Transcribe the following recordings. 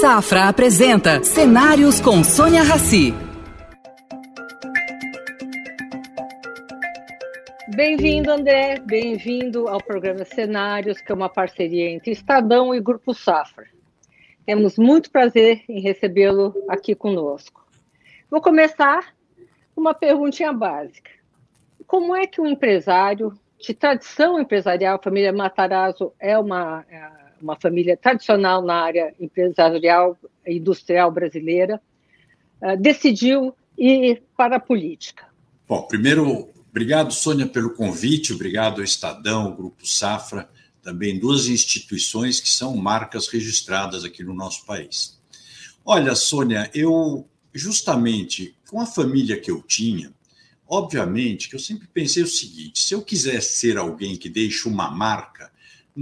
Safra apresenta Cenários com Sônia Rassi. Bem-vindo, André. Bem-vindo ao programa Cenários, que é uma parceria entre Estadão e Grupo Safra. Temos muito prazer em recebê-lo aqui conosco. Vou começar com uma perguntinha básica. Como é que um empresário de tradição empresarial, a família Matarazzo é uma, é uma família tradicional na área empresarial e industrial brasileira, uh, decidiu ir para a política? Bom, primeiro, obrigado, Sônia, pelo convite, obrigado ao Estadão, ao Grupo Safra, também duas instituições que são marcas registradas aqui no nosso país. Olha, Sônia, eu justamente com a família que eu tinha, Obviamente que eu sempre pensei o seguinte: se eu quisesse ser alguém que deixe uma marca,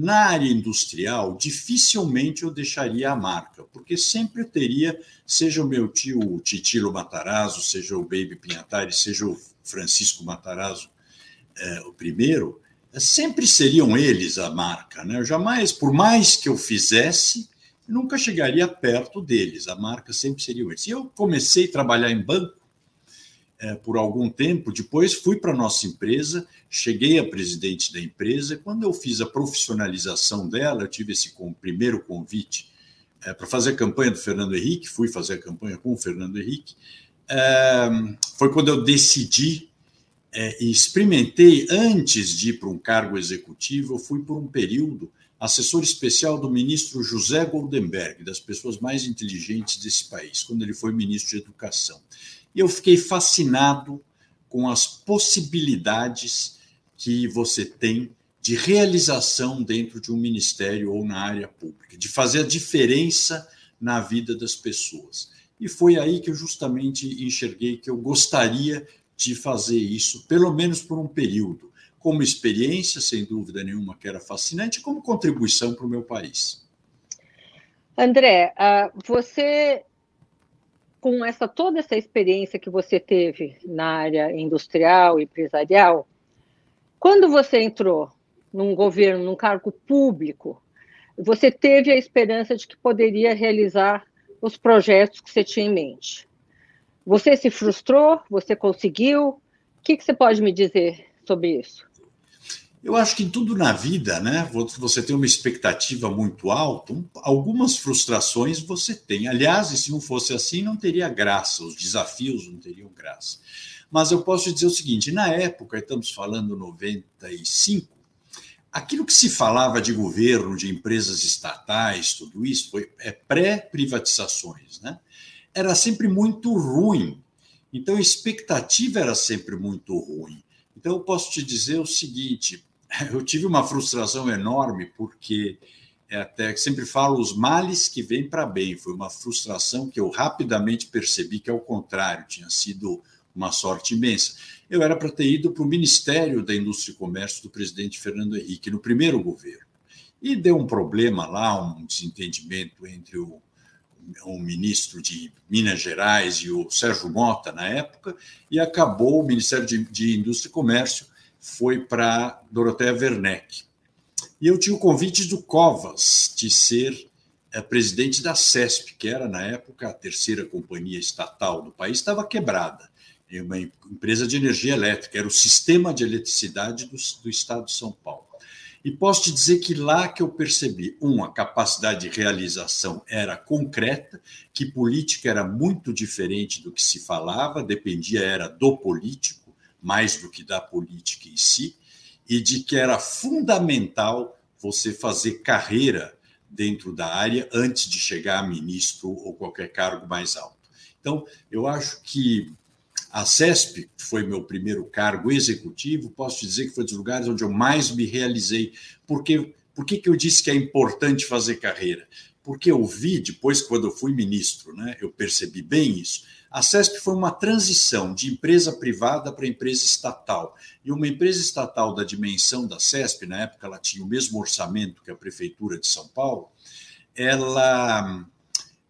na área industrial, dificilmente eu deixaria a marca, porque sempre teria, seja o meu tio o Titilo Matarazzo, seja o Baby Pinhatari, seja o Francisco Matarazzo, é, o primeiro, sempre seriam eles a marca. Né? Eu jamais, por mais que eu fizesse, nunca chegaria perto deles, a marca sempre seria eles. E eu comecei a trabalhar em banco é, por algum tempo. Depois fui para a nossa empresa, cheguei a presidente da empresa. Quando eu fiz a profissionalização dela, eu tive esse com, primeiro convite é, para fazer a campanha do Fernando Henrique, fui fazer a campanha com o Fernando Henrique. É, foi quando eu decidi e experimentei, antes de ir para um cargo executivo, eu fui por um período assessor especial do ministro José Goldenberg, das pessoas mais inteligentes desse país, quando ele foi ministro de Educação. Eu fiquei fascinado com as possibilidades que você tem de realização dentro de um ministério ou na área pública, de fazer a diferença na vida das pessoas. E foi aí que eu justamente enxerguei que eu gostaria de fazer isso, pelo menos por um período, como experiência, sem dúvida nenhuma, que era fascinante, como contribuição para o meu país. André, ah, você com essa toda essa experiência que você teve na área industrial e empresarial, quando você entrou num governo, num cargo público, você teve a esperança de que poderia realizar os projetos que você tinha em mente. Você se frustrou? Você conseguiu? O que, que você pode me dizer sobre isso? Eu acho que tudo na vida, né? Você tem uma expectativa muito alta, algumas frustrações você tem. Aliás, se não fosse assim, não teria graça, os desafios não teriam graça. Mas eu posso dizer o seguinte: na época, estamos falando 95, aquilo que se falava de governo, de empresas estatais, tudo isso, foi é pré-privatizações, né? Era sempre muito ruim. Então a expectativa era sempre muito ruim. Então eu posso te dizer o seguinte: eu tive uma frustração enorme, porque é até sempre falo os males que vêm para bem. Foi uma frustração que eu rapidamente percebi que, ao contrário, tinha sido uma sorte imensa. Eu era para ter ido para o Ministério da Indústria e Comércio do presidente Fernando Henrique, no primeiro governo. E deu um problema lá, um desentendimento entre o, o ministro de Minas Gerais e o Sérgio Mota, na época, e acabou o Ministério de, de Indústria e Comércio foi para Doroteia Werneck. E eu tinha o convite do Covas de ser é, presidente da CESP, que era, na época, a terceira companhia estatal do país, estava quebrada. É uma empresa de energia elétrica, era o sistema de eletricidade do, do estado de São Paulo. E posso te dizer que lá que eu percebi, um, a capacidade de realização era concreta, que política era muito diferente do que se falava, dependia era do político, mais do que da política em si, e de que era fundamental você fazer carreira dentro da área antes de chegar a ministro ou qualquer cargo mais alto. Então, eu acho que a CESP, que foi meu primeiro cargo executivo, posso dizer que foi dos lugares onde eu mais me realizei. Porque, por que, que eu disse que é importante fazer carreira? Porque eu vi, depois, quando eu fui ministro, né, eu percebi bem isso a CESP foi uma transição de empresa privada para empresa estatal. E uma empresa estatal da dimensão da CESP, na época ela tinha o mesmo orçamento que a Prefeitura de São Paulo, ela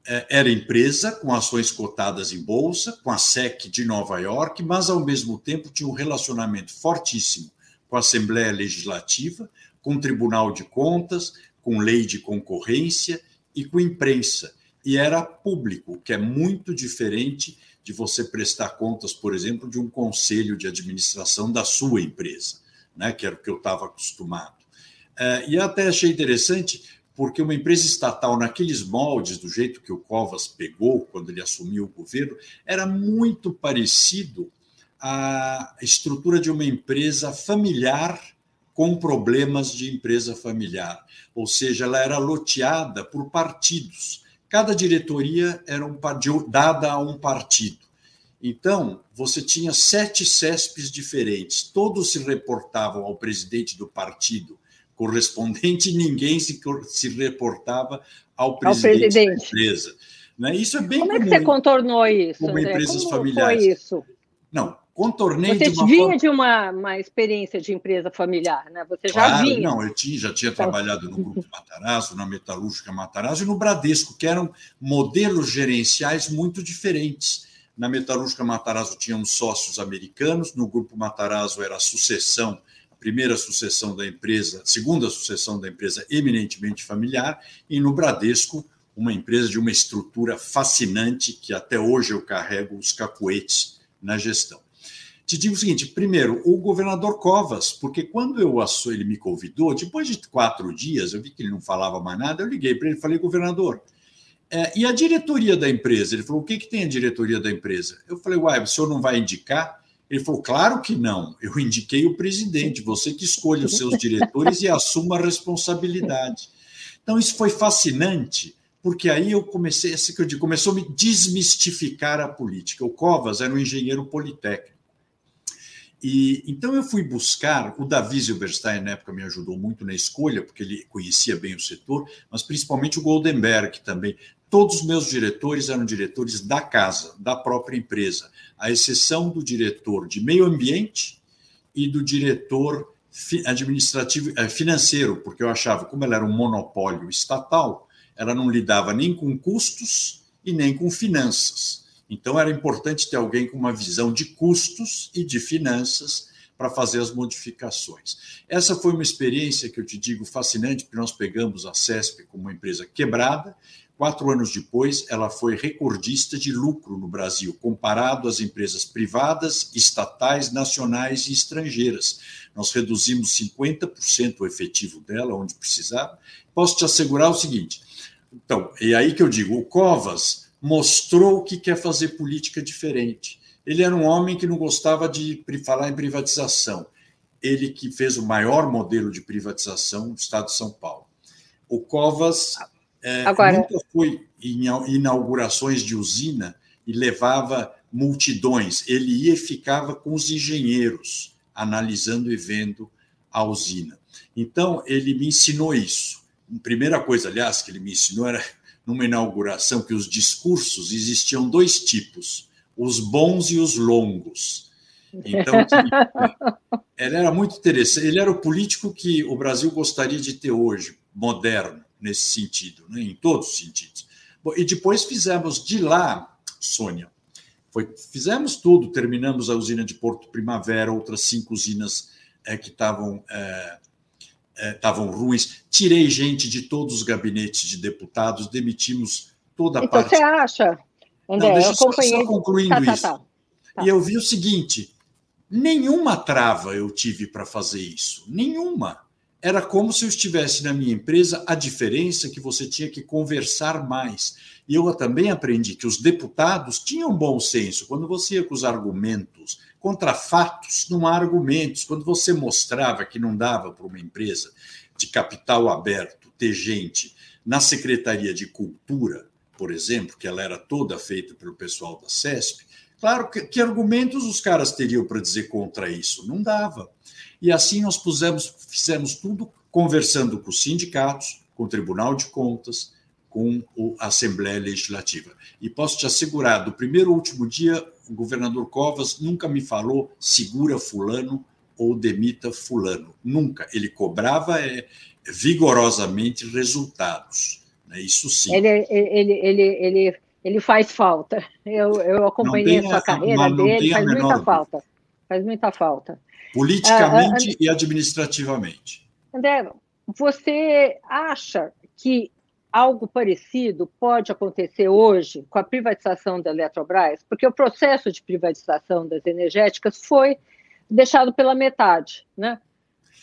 é, era empresa com ações cotadas em bolsa, com a SEC de Nova York, mas ao mesmo tempo tinha um relacionamento fortíssimo com a Assembleia Legislativa, com o Tribunal de Contas, com lei de concorrência e com imprensa e era público, que é muito diferente de você prestar contas, por exemplo, de um conselho de administração da sua empresa, né, que era o que eu estava acostumado. É, e até achei interessante, porque uma empresa estatal, naqueles moldes, do jeito que o Covas pegou quando ele assumiu o governo, era muito parecido à estrutura de uma empresa familiar com problemas de empresa familiar. Ou seja, ela era loteada por partidos. Cada diretoria era um, dada a um partido. Então, você tinha sete CESPs diferentes, todos se reportavam ao presidente do partido correspondente e ninguém se, se reportava ao presidente, ao presidente. da empresa. Né? Isso é bem Como é que você contornou isso? Como André? empresas Como familiares. Foi isso? Não, contornei Você de uma vinha forma... de uma, uma experiência de empresa familiar, né? Você já claro, vinha. Não, eu tinha, já tinha trabalhado no Grupo Matarazzo, na Metalúrgica Matarazzo e no Bradesco, que eram modelos gerenciais muito diferentes. Na Metalúrgica Matarazzo tínhamos sócios americanos, no Grupo Matarazzo era a sucessão primeira sucessão da empresa, segunda sucessão da empresa eminentemente familiar, e no Bradesco, uma empresa de uma estrutura fascinante que até hoje eu carrego os cacuetes na gestão. Te digo o seguinte: primeiro, o governador Covas, porque quando eu ele me convidou, depois de quatro dias, eu vi que ele não falava mais nada, eu liguei para ele e falei, governador, é, e a diretoria da empresa? Ele falou: o que, que tem a diretoria da empresa? Eu falei, uai, o senhor não vai indicar? Ele falou: claro que não, eu indiquei o presidente, você que escolhe os seus diretores e assuma a responsabilidade. Então, isso foi fascinante, porque aí eu comecei, esse que eu digo, começou a me desmistificar a política. O Covas era um engenheiro politécnico. E então eu fui buscar, o Davi Zilberstein na época me ajudou muito na escolha, porque ele conhecia bem o setor, mas principalmente o Goldenberg também. Todos os meus diretores eram diretores da casa, da própria empresa, à exceção do diretor de meio ambiente e do diretor administrativo eh, financeiro, porque eu achava, como ela era um monopólio estatal, ela não lidava nem com custos e nem com finanças. Então era importante ter alguém com uma visão de custos e de finanças para fazer as modificações. Essa foi uma experiência que eu te digo fascinante, porque nós pegamos a CESP como uma empresa quebrada Quatro anos depois, ela foi recordista de lucro no Brasil, comparado às empresas privadas, estatais, nacionais e estrangeiras. Nós reduzimos 50% o efetivo dela, onde precisava. Posso te assegurar o seguinte: então, é aí que eu digo, o Covas mostrou que quer fazer política diferente. Ele era um homem que não gostava de falar em privatização. Ele que fez o maior modelo de privatização do Estado de São Paulo. O Covas é, Agora... nunca foi em inaugurações de usina e levava multidões. Ele ia e ficava com os engenheiros, analisando e vendo a usina. Então, ele me ensinou isso. A primeira coisa, aliás, que ele me ensinou era numa inauguração que os discursos existiam dois tipos, os bons e os longos. Então, ele era muito interessante. Ele era o político que o Brasil gostaria de ter hoje, moderno nesse sentido, né, em todos os sentidos. Bom, e depois fizemos de lá, Sônia, foi, fizemos tudo, terminamos a usina de Porto Primavera, outras cinco usinas é, que estavam é, estavam ruins, tirei gente de todos os gabinetes de deputados, demitimos toda a então, parte. Você acha, André, Não, deixa eu só, só concluindo tá, tá, isso. Tá, tá. E eu vi o seguinte: nenhuma trava eu tive para fazer isso, nenhuma era como se eu estivesse na minha empresa, a diferença é que você tinha que conversar mais. E eu também aprendi que os deputados tinham bom senso. Quando você ia com os argumentos contra fatos, não há argumentos. Quando você mostrava que não dava para uma empresa de capital aberto ter gente na Secretaria de Cultura, por exemplo, que ela era toda feita pelo pessoal da CESP, claro que, que argumentos os caras teriam para dizer contra isso? Não dava. E assim nós pusemos, fizemos tudo conversando com os sindicatos, com o Tribunal de Contas, com a Assembleia Legislativa. E posso te assegurar, do primeiro ao último dia, o governador Covas nunca me falou segura fulano ou demita fulano. Nunca. Ele cobrava é, vigorosamente resultados. Né? Isso sim. Ele, ele, ele, ele, ele faz falta. Eu, eu acompanhei a sua carreira dele, faz muita falta. Faz muita falta. Politicamente uh, e administrativamente. André, você acha que algo parecido pode acontecer hoje com a privatização da Eletrobras? Porque o processo de privatização das energéticas foi deixado pela metade, né?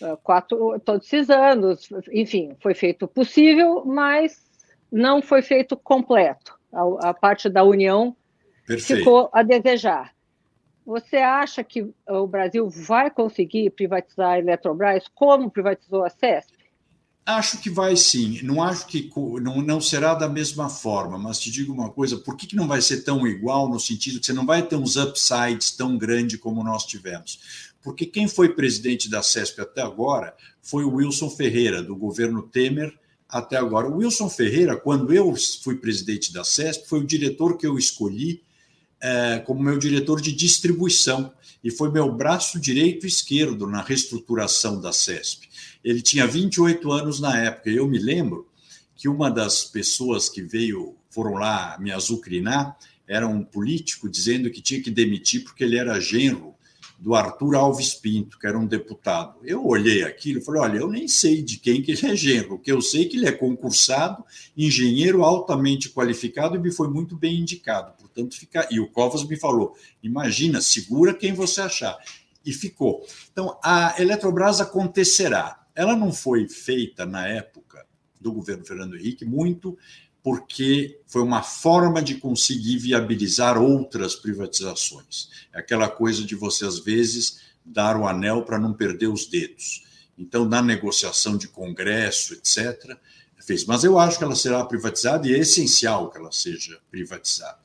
Ah, quatro, todos esses anos, enfim, foi feito possível, mas não foi feito completo. A, a parte da União Perfeito. ficou a desejar. Você acha que o Brasil vai conseguir privatizar a Eletrobras como privatizou a CESP? Acho que vai sim. Não acho que não, não será da mesma forma, mas te digo uma coisa: por que, que não vai ser tão igual no sentido que você não vai ter uns upsides tão grandes como nós tivemos? Porque quem foi presidente da CESP até agora foi o Wilson Ferreira, do governo Temer até agora. O Wilson Ferreira, quando eu fui presidente da CESP, foi o diretor que eu escolhi é, como meu diretor de distribuição e foi meu braço direito e esquerdo na reestruturação da CESP. Ele tinha 28 anos na época, e eu me lembro que uma das pessoas que veio, foram lá me azucrinar, era um político dizendo que tinha que demitir porque ele era genro do Arthur Alves Pinto, que era um deputado. Eu olhei aquilo e falei: olha, eu nem sei de quem que ele é genro, que eu sei que ele é concursado, engenheiro altamente qualificado e me foi muito bem indicado. Portanto, fica. E o Covas me falou: imagina, segura quem você achar. E ficou. Então, a Eletrobras acontecerá. Ela não foi feita na época do governo Fernando Henrique muito porque foi uma forma de conseguir viabilizar outras privatizações. É aquela coisa de você, às vezes, dar o anel para não perder os dedos. Então, na negociação de Congresso, etc., fez. Mas eu acho que ela será privatizada e é essencial que ela seja privatizada.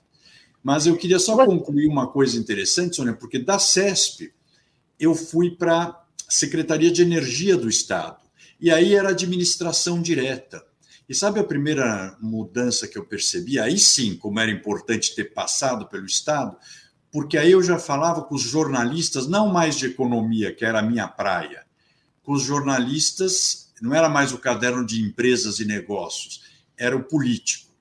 Mas eu queria só concluir uma coisa interessante, Sônia, porque da CESP eu fui para a Secretaria de Energia do Estado. E aí era administração direta. E sabe a primeira mudança que eu percebi? Aí sim, como era importante ter passado pelo Estado, porque aí eu já falava com os jornalistas, não mais de economia, que era a minha praia, com os jornalistas, não era mais o caderno de empresas e negócios, era o político.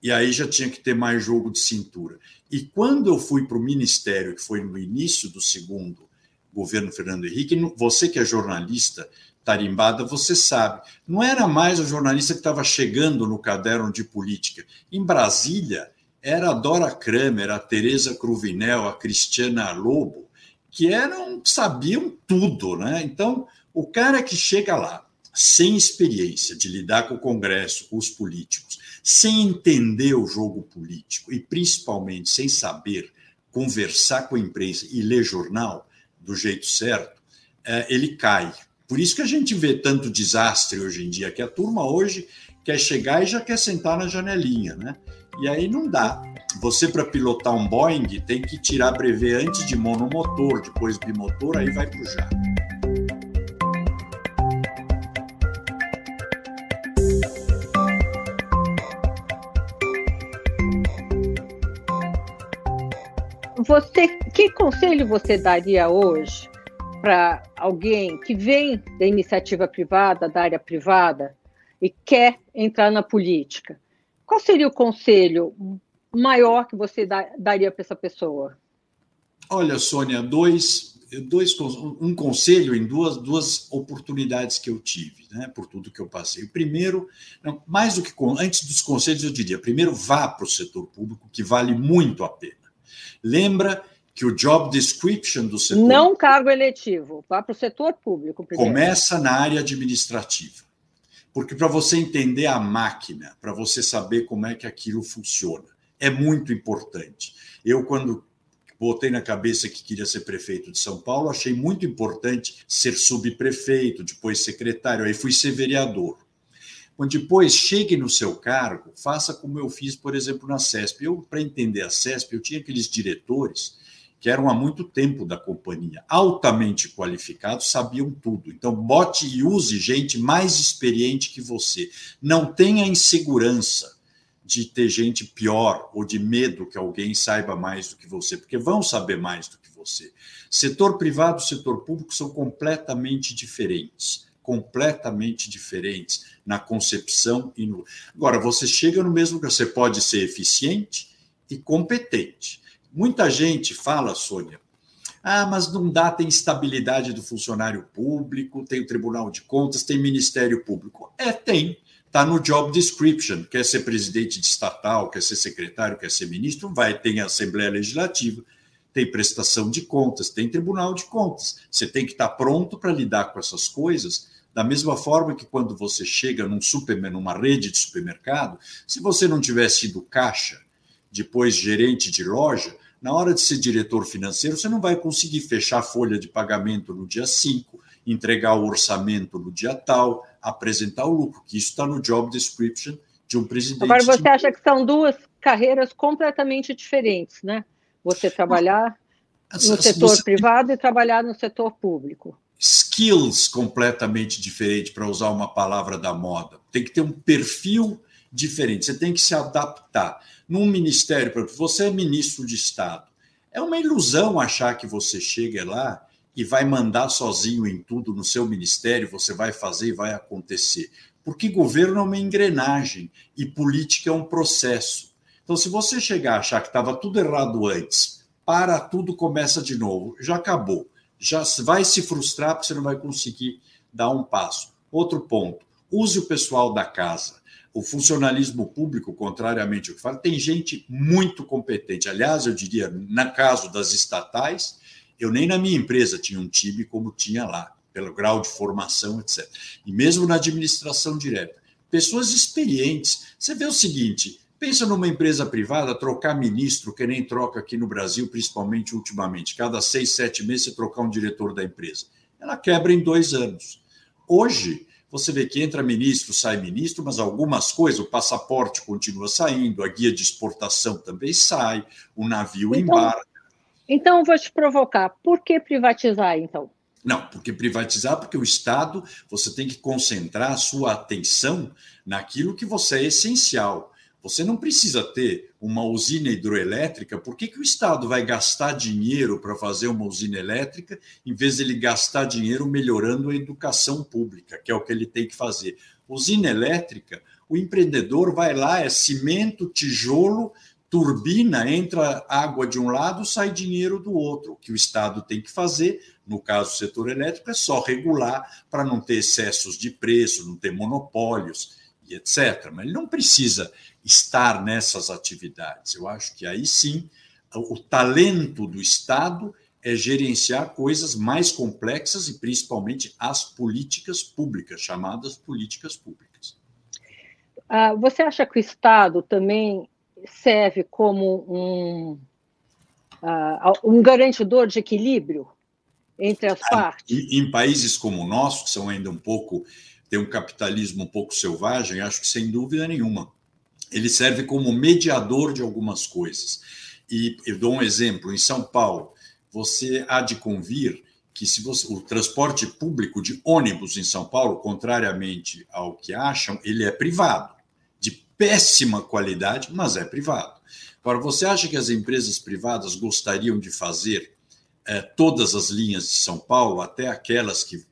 E aí já tinha que ter mais jogo de cintura. E quando eu fui para o ministério, que foi no início do segundo governo Fernando Henrique, você que é jornalista, tarimbada, você sabe. Não era mais o jornalista que estava chegando no caderno de política. Em Brasília, era a Dora Kramer, a Tereza Cruvinel, a Cristiana Lobo, que eram sabiam tudo, né? Então, o cara que chega lá sem experiência de lidar com o Congresso, com os políticos, sem entender o jogo político e principalmente sem saber conversar com a imprensa e ler jornal do jeito certo, é, ele cai. Por isso que a gente vê tanto desastre hoje em dia, que a turma hoje quer chegar e já quer sentar na janelinha, né? E aí não dá. Você, para pilotar um Boeing, tem que tirar brevê antes de monomotor, depois bimotor, aí vai para o jato. Você, que conselho você daria hoje para alguém que vem da iniciativa privada, da área privada, e quer entrar na política, qual seria o conselho maior que você daria para essa pessoa? Olha, Sônia, dois, dois, um conselho em duas, duas oportunidades que eu tive, né, por tudo que eu passei. Primeiro, mais do que antes dos conselhos, eu diria: primeiro, vá para o setor público, que vale muito a pena. Lembra que o job description do setor. Não cargo eletivo, vá para o setor público. Primeiro. Começa na área administrativa. Porque para você entender a máquina, para você saber como é que aquilo funciona, é muito importante. Eu, quando botei na cabeça que queria ser prefeito de São Paulo, achei muito importante ser subprefeito, depois secretário, aí fui ser vereador. Quando depois chegue no seu cargo, faça como eu fiz, por exemplo, na CESP. Eu, para entender a CESP, eu tinha aqueles diretores que eram há muito tempo da companhia, altamente qualificados, sabiam tudo. Então, bote e use gente mais experiente que você. Não tenha insegurança de ter gente pior ou de medo que alguém saiba mais do que você, porque vão saber mais do que você. Setor privado e setor público são completamente diferentes completamente diferentes na concepção e no. Agora, você chega no mesmo que você pode ser eficiente e competente. Muita gente fala, Sônia, ah, mas não dá, tem estabilidade do funcionário público, tem o Tribunal de Contas, tem Ministério Público. É, tem. está no job description. Quer ser presidente de estatal, quer ser secretário, quer ser ministro, vai, tem Assembleia Legislativa, tem prestação de contas, tem Tribunal de Contas. Você tem que estar pronto para lidar com essas coisas, da mesma forma que quando você chega num super, numa rede de supermercado, se você não tiver sido caixa, depois gerente de loja, na hora de ser diretor financeiro, você não vai conseguir fechar a folha de pagamento no dia 5, entregar o orçamento no dia tal, apresentar o lucro, que isso está no job description de um presidente. Agora, você de... acha que são duas carreiras completamente diferentes, né? Você trabalhar no setor você... privado e trabalhar no setor público. Skills completamente diferentes, para usar uma palavra da moda. Tem que ter um perfil diferente, você tem que se adaptar num ministério, por exemplo, você é ministro de Estado. É uma ilusão achar que você chega lá e vai mandar sozinho em tudo no seu ministério, você vai fazer e vai acontecer. Porque governo é uma engrenagem e política é um processo. Então, se você chegar a achar que estava tudo errado antes, para tudo começa de novo, já acabou. Já vai se frustrar porque você não vai conseguir dar um passo. Outro ponto: use o pessoal da casa o funcionalismo público, contrariamente ao que fala, tem gente muito competente. Aliás, eu diria, no caso das estatais, eu nem na minha empresa tinha um time como tinha lá, pelo grau de formação, etc. E mesmo na administração direta. Pessoas experientes. Você vê o seguinte: pensa numa empresa privada, trocar ministro, que nem troca aqui no Brasil, principalmente ultimamente. Cada seis, sete meses você trocar um diretor da empresa. Ela quebra em dois anos. Hoje, você vê que entra ministro, sai ministro, mas algumas coisas, o passaporte continua saindo, a guia de exportação também sai, o navio então, embarca. Então, vou te provocar. Por que privatizar, então? Não, porque privatizar, porque o Estado, você tem que concentrar a sua atenção naquilo que você é essencial. Você não precisa ter uma usina hidroelétrica. Por que, que o Estado vai gastar dinheiro para fazer uma usina elétrica, em vez de ele gastar dinheiro melhorando a educação pública, que é o que ele tem que fazer? Usina elétrica, o empreendedor vai lá, é cimento, tijolo, turbina, entra água de um lado, sai dinheiro do outro. O que o Estado tem que fazer, no caso do setor elétrico, é só regular para não ter excessos de preço, não ter monopólios e etc. Mas ele não precisa estar nessas atividades. Eu acho que aí sim o talento do Estado é gerenciar coisas mais complexas e principalmente as políticas públicas, chamadas políticas públicas. Ah, você acha que o Estado também serve como um, uh, um garantidor de equilíbrio entre as partes? Em países como o nosso, que são ainda um pouco tem um capitalismo um pouco selvagem, acho que sem dúvida nenhuma. Ele serve como mediador de algumas coisas. E eu dou um exemplo: em São Paulo, você há de convir que se você, o transporte público de ônibus em São Paulo, contrariamente ao que acham, ele é privado, de péssima qualidade, mas é privado. Agora, você acha que as empresas privadas gostariam de fazer eh, todas as linhas de São Paulo, até aquelas que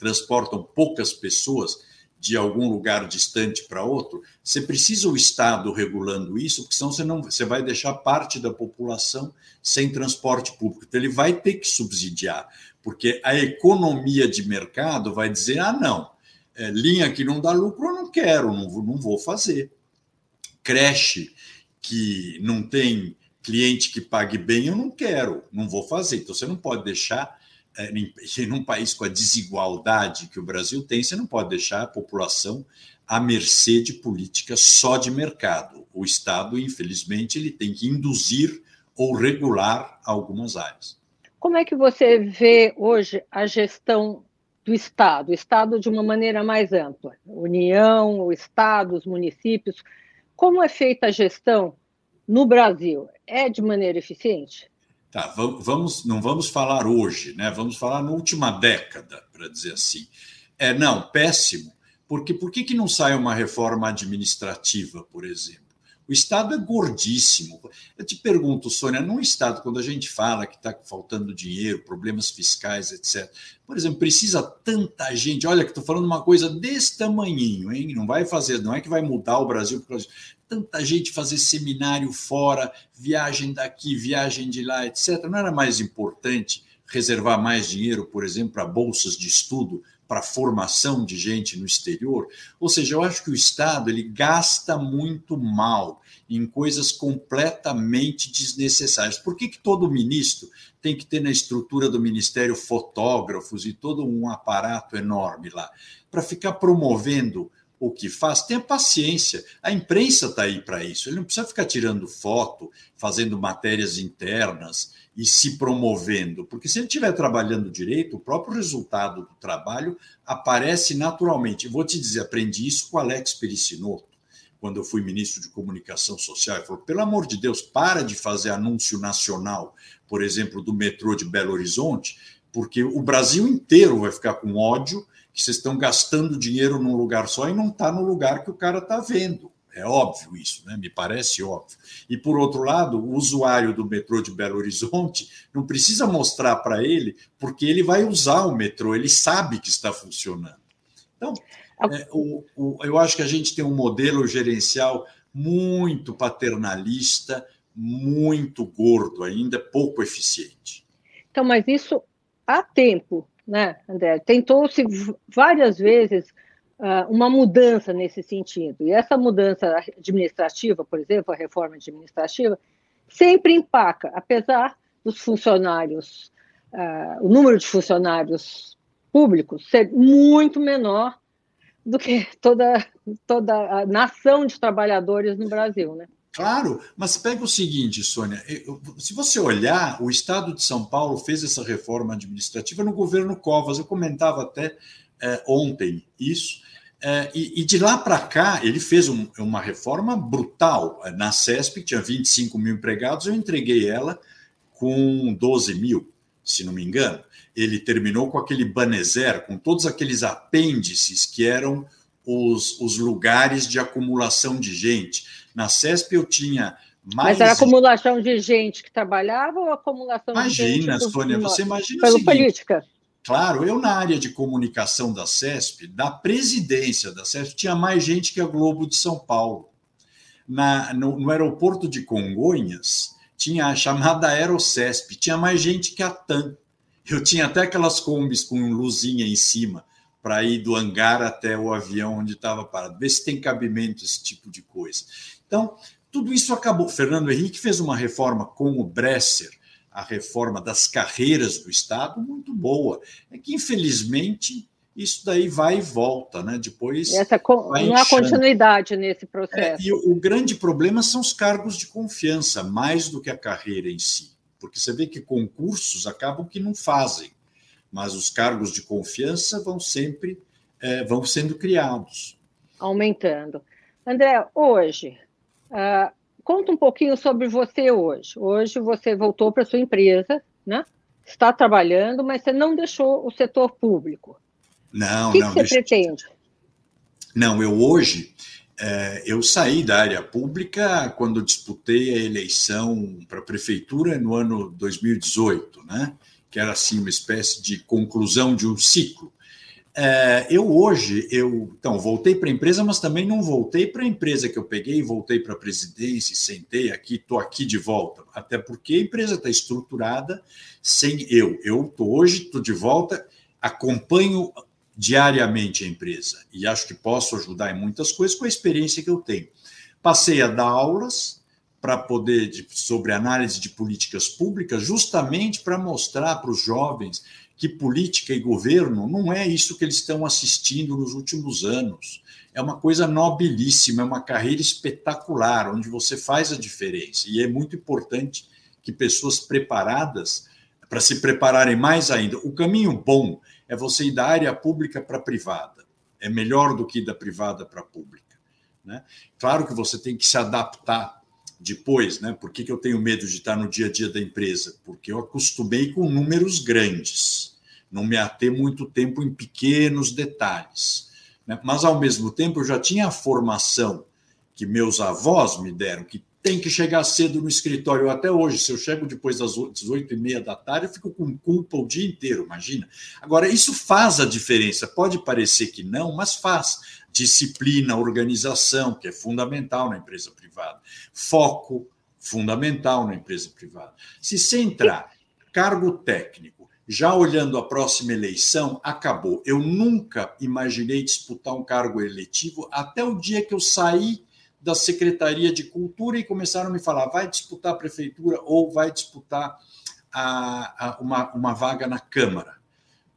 transportam poucas pessoas de algum lugar distante para outro, você precisa o Estado regulando isso, porque senão você, não, você vai deixar parte da população sem transporte público. Então, ele vai ter que subsidiar, porque a economia de mercado vai dizer: ah, não, é, linha que não dá lucro, eu não quero, não vou, não vou fazer. Creche que não tem cliente que pague bem, eu não quero, não vou fazer. Então, você não pode deixar é, em um país com a desigualdade que o Brasil tem, você não pode deixar a população à mercê de políticas só de mercado. O Estado, infelizmente, ele tem que induzir ou regular algumas áreas. Como é que você vê hoje a gestão do Estado, o Estado de uma maneira mais ampla? União, o Estado, os municípios. Como é feita a gestão no Brasil? É de maneira eficiente? Tá, vamos, não vamos falar hoje, né? Vamos falar na última década, para dizer assim. É, não, péssimo. Porque por que, que não sai uma reforma administrativa, por exemplo? O Estado é gordíssimo. Eu te pergunto, Sônia, num Estado, quando a gente fala que está faltando dinheiro, problemas fiscais, etc., por exemplo, precisa tanta gente. Olha, que estou falando uma coisa desse tamanhinho, hein? Não vai fazer, não é que vai mudar o Brasil tanta gente fazer seminário fora, viagem daqui, viagem de lá, etc. Não era mais importante reservar mais dinheiro, por exemplo, para bolsas de estudo para formação de gente no exterior. Ou seja, eu acho que o Estado ele gasta muito mal em coisas completamente desnecessárias. Por que, que todo ministro tem que ter na estrutura do ministério fotógrafos e todo um aparato enorme lá? Para ficar promovendo o que faz, tenha paciência. A imprensa está aí para isso. Ele não precisa ficar tirando foto, fazendo matérias internas e se promovendo, porque se ele estiver trabalhando direito, o próprio resultado do trabalho aparece naturalmente. Vou te dizer, aprendi isso com Alex Pericinoto, quando eu fui ministro de Comunicação Social. Ele falou: pelo amor de Deus, para de fazer anúncio nacional, por exemplo, do metrô de Belo Horizonte, porque o Brasil inteiro vai ficar com ódio que vocês estão gastando dinheiro num lugar só e não está no lugar que o cara está vendo. É óbvio isso, né? me parece óbvio. E, por outro lado, o usuário do metrô de Belo Horizonte não precisa mostrar para ele, porque ele vai usar o metrô, ele sabe que está funcionando. Então, é, o, o, eu acho que a gente tem um modelo gerencial muito paternalista, muito gordo ainda, pouco eficiente. Então, mas isso há tempo né, André? Tentou-se várias vezes uh, uma mudança nesse sentido. E essa mudança administrativa, por exemplo, a reforma administrativa, sempre empaca, apesar dos funcionários, uh, o número de funcionários públicos ser muito menor do que toda, toda a nação de trabalhadores no Brasil, né? Claro, mas pega o seguinte, Sônia: se você olhar, o Estado de São Paulo fez essa reforma administrativa no governo Covas. Eu comentava até é, ontem isso. É, e, e, de lá para cá, ele fez um, uma reforma brutal. Na CESP, que tinha 25 mil empregados, eu entreguei ela com 12 mil, se não me engano. Ele terminou com aquele Banezer, com todos aqueles apêndices que eram os, os lugares de acumulação de gente na CESP eu tinha mais. Mas era acumulação de gente que trabalhava ou acumulação imagina, de gente? Imagina, Sônia, você imagina. Pela política. Claro, eu na área de comunicação da CESP, da presidência da CESP, tinha mais gente que a Globo de São Paulo. Na, no, no aeroporto de Congonhas, tinha a chamada Aerocesp, tinha mais gente que a TAM. Eu tinha até aquelas combis com luzinha em cima para ir do hangar até o avião onde estava parado. Ver se tem cabimento esse tipo de coisa. Então, tudo isso acabou. Fernando Henrique fez uma reforma com o Bresser, a reforma das carreiras do Estado, muito boa. É que, infelizmente, isso daí vai e volta, né? Depois. Essa, não há continuidade nesse processo. É, e o, o grande problema são os cargos de confiança, mais do que a carreira em si. Porque você vê que concursos acabam que não fazem mas os cargos de confiança vão sempre é, vão sendo criados. Aumentando. André, hoje, uh, conta um pouquinho sobre você hoje. Hoje você voltou para sua empresa, né? Está trabalhando, mas você não deixou o setor público. Não, o que não. Que você pretende? Não, eu hoje é, eu saí da área pública quando disputei a eleição para a prefeitura no ano 2018, né? que era assim uma espécie de conclusão de um ciclo. É, eu hoje, eu então voltei para a empresa, mas também não voltei para a empresa que eu peguei, voltei para a presidência, sentei aqui, estou aqui de volta, até porque a empresa está estruturada sem eu. Eu estou hoje, estou de volta, acompanho diariamente a empresa e acho que posso ajudar em muitas coisas com a experiência que eu tenho. Passei a dar aulas, para poder de, sobre análise de políticas públicas, justamente para mostrar para os jovens que política e governo não é isso que eles estão assistindo nos últimos anos. É uma coisa nobilíssima, é uma carreira espetacular, onde você faz a diferença. E é muito importante que pessoas preparadas, para se prepararem mais ainda, o caminho bom é você ir da área pública para a privada. É melhor do que da privada para a pública. Né? Claro que você tem que se adaptar depois, né? Por que, que eu tenho medo de estar no dia a dia da empresa? Porque eu acostumei com números grandes, não me ater muito tempo em pequenos detalhes. Né? Mas, ao mesmo tempo, eu já tinha a formação que meus avós me deram, que tem que chegar cedo no escritório. Até hoje, se eu chego depois das 18 e meia da tarde, eu fico com culpa o dia inteiro, imagina. Agora, isso faz a diferença. Pode parecer que não, mas faz disciplina, organização, que é fundamental na empresa privada, foco, fundamental na empresa privada. Se você entrar cargo técnico, já olhando a próxima eleição, acabou. Eu nunca imaginei disputar um cargo eletivo até o dia que eu saí da Secretaria de Cultura e começaram a me falar: vai disputar a prefeitura ou vai disputar a, a, uma, uma vaga na Câmara.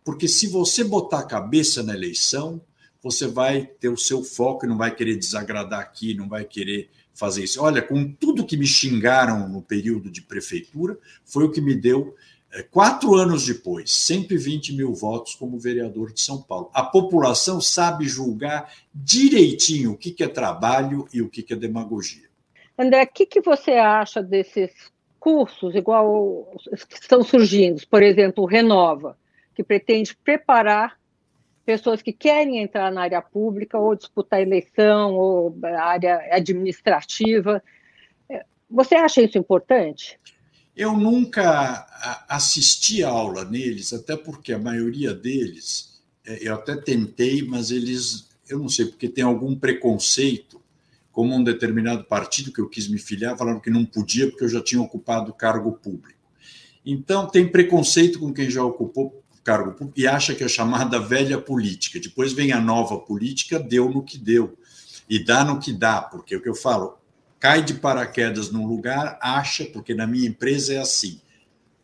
Porque se você botar a cabeça na eleição, você vai ter o seu foco e não vai querer desagradar aqui, não vai querer fazer isso. Olha, com tudo que me xingaram no período de prefeitura, foi o que me deu quatro anos depois, 120 mil votos como vereador de São Paulo. A população sabe julgar direitinho o que é trabalho e o que é demagogia. André, o que, que você acha desses cursos, igual os que estão surgindo? Por exemplo, o Renova, que pretende preparar pessoas que querem entrar na área pública ou disputar eleição ou área administrativa. É, você acha isso importante? Eu nunca assisti aula neles, até porque a maioria deles, é, eu até tentei, mas eles, eu não sei, porque tem algum preconceito, como um determinado partido que eu quis me filiar, falaram que não podia porque eu já tinha ocupado cargo público. Então, tem preconceito com quem já ocupou cargo público e acha que é chamada velha política. Depois vem a nova política, deu no que deu. E dá no que dá, porque é o que eu falo, cai de paraquedas num lugar, acha, porque na minha empresa é assim.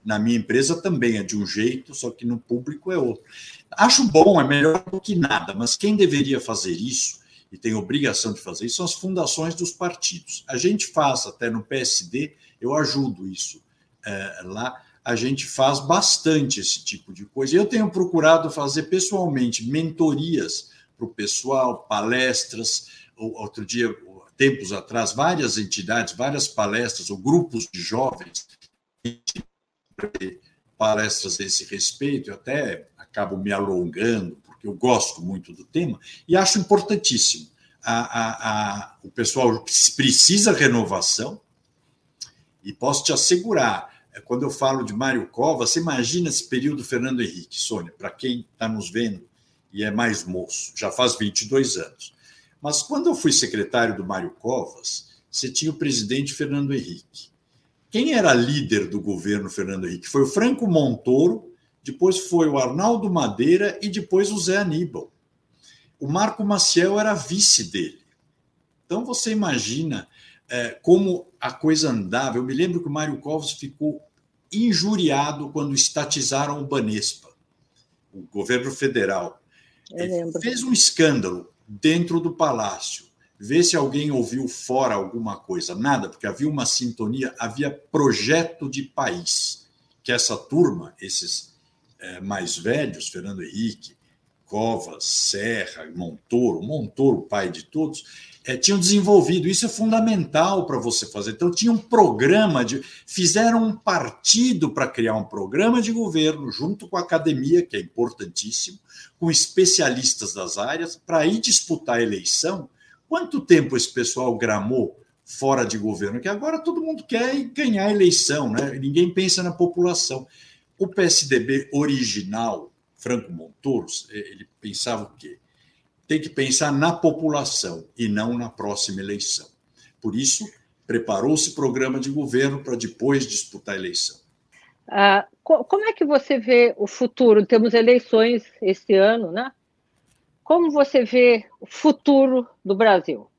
Na minha empresa também é de um jeito, só que no público é outro. Acho bom, é melhor do que nada, mas quem deveria fazer isso, e tem obrigação de fazer isso, são as fundações dos partidos. A gente faz, até no PSD, eu ajudo isso é, lá, a gente faz bastante esse tipo de coisa. Eu tenho procurado fazer pessoalmente mentorias para o pessoal, palestras. Outro dia, tempos atrás, várias entidades, várias palestras ou grupos de jovens palestras a esse respeito, eu até acabo me alongando, porque eu gosto muito do tema, e acho importantíssimo. A, a, a, o pessoal precisa renovação, e posso te assegurar, é, quando eu falo de Mário Covas, você imagina esse período Fernando Henrique, Sônia, para quem está nos vendo e é mais moço, já faz 22 anos. Mas quando eu fui secretário do Mário Covas, você tinha o presidente Fernando Henrique. Quem era líder do governo Fernando Henrique? Foi o Franco Montoro, depois foi o Arnaldo Madeira e depois o Zé Aníbal. O Marco Maciel era vice dele. Então você imagina é, como a coisa andava. Eu me lembro que o Mário Covas ficou injuriado quando estatizaram o Banespa, o governo federal. Fez um escândalo dentro do palácio, ver se alguém ouviu fora alguma coisa. Nada, porque havia uma sintonia, havia projeto de país. Que essa turma, esses é, mais velhos, Fernando Henrique, Covas, Serra, Montoro, Montoro, pai de todos, é, tinham desenvolvido. Isso é fundamental para você fazer. Então, tinha um programa de. Fizeram um partido para criar um programa de governo, junto com a academia, que é importantíssimo, com especialistas das áreas, para ir disputar a eleição. Quanto tempo esse pessoal gramou fora de governo? Que agora todo mundo quer ganhar a eleição, né? ninguém pensa na população. O PSDB original, Franco Montoro, ele pensava o quê? Tem que pensar na população e não na próxima eleição. Por isso, preparou-se programa de governo para depois disputar a eleição. Ah, como é que você vê o futuro? Temos eleições este ano, né? Como você vê o futuro do Brasil?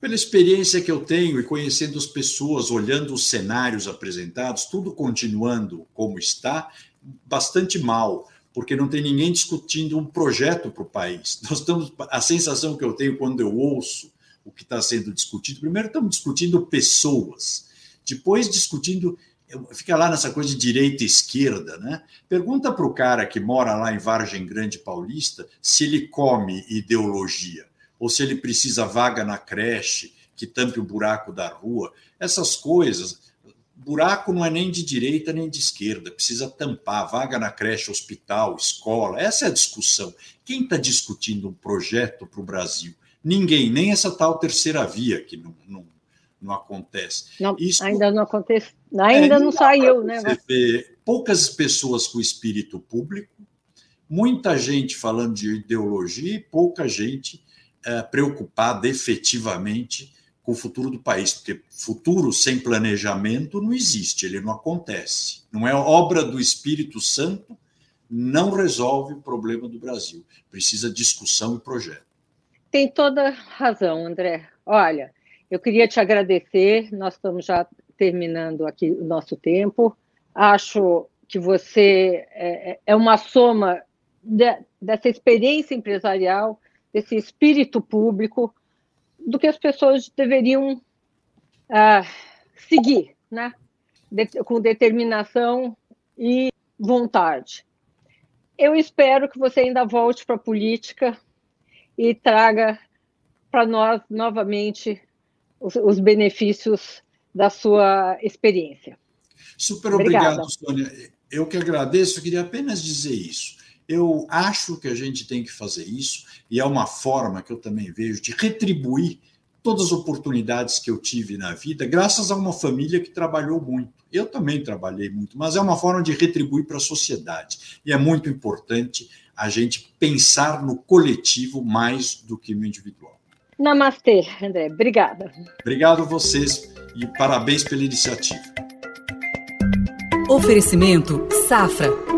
Pela experiência que eu tenho e conhecendo as pessoas, olhando os cenários apresentados, tudo continuando como está, bastante mal porque não tem ninguém discutindo um projeto para o país. Nós estamos, a sensação que eu tenho quando eu ouço o que está sendo discutido, primeiro estamos discutindo pessoas, depois discutindo fica lá nessa coisa de direita e esquerda, né? Pergunta para o cara que mora lá em Vargem Grande Paulista se ele come ideologia ou se ele precisa vaga na creche que tampe o buraco da rua. Essas coisas buraco não é nem de direita nem de esquerda, precisa tampar vaga na creche, hospital, escola. Essa é a discussão. Quem está discutindo um projeto para o Brasil? Ninguém, nem essa tal terceira via que não, não, não acontece. Não, Isso, ainda não acontece, ainda é, não, saiu, né? Você vê poucas pessoas com espírito público, muita gente falando de ideologia e pouca gente é, preocupada efetivamente com o futuro do país, porque futuro sem planejamento não existe, ele não acontece. Não é obra do Espírito Santo não resolve o problema do Brasil. Precisa discussão e projeto. Tem toda razão, André. Olha, eu queria te agradecer. Nós estamos já terminando aqui o nosso tempo. Acho que você é, é, é uma soma de, dessa experiência empresarial, desse espírito público, do que as pessoas deveriam ah, seguir, né? De, com determinação e vontade. Eu espero que você ainda volte para a política e traga para nós novamente os, os benefícios da sua experiência. Super obrigado, Obrigada. Sônia. Eu que agradeço, eu queria apenas dizer isso. Eu acho que a gente tem que fazer isso, e é uma forma que eu também vejo de retribuir todas as oportunidades que eu tive na vida, graças a uma família que trabalhou muito. Eu também trabalhei muito, mas é uma forma de retribuir para a sociedade. E é muito importante a gente pensar no coletivo mais do que no individual. Namastê, André. Obrigada. Obrigado a vocês e parabéns pela iniciativa. Oferecimento Safra.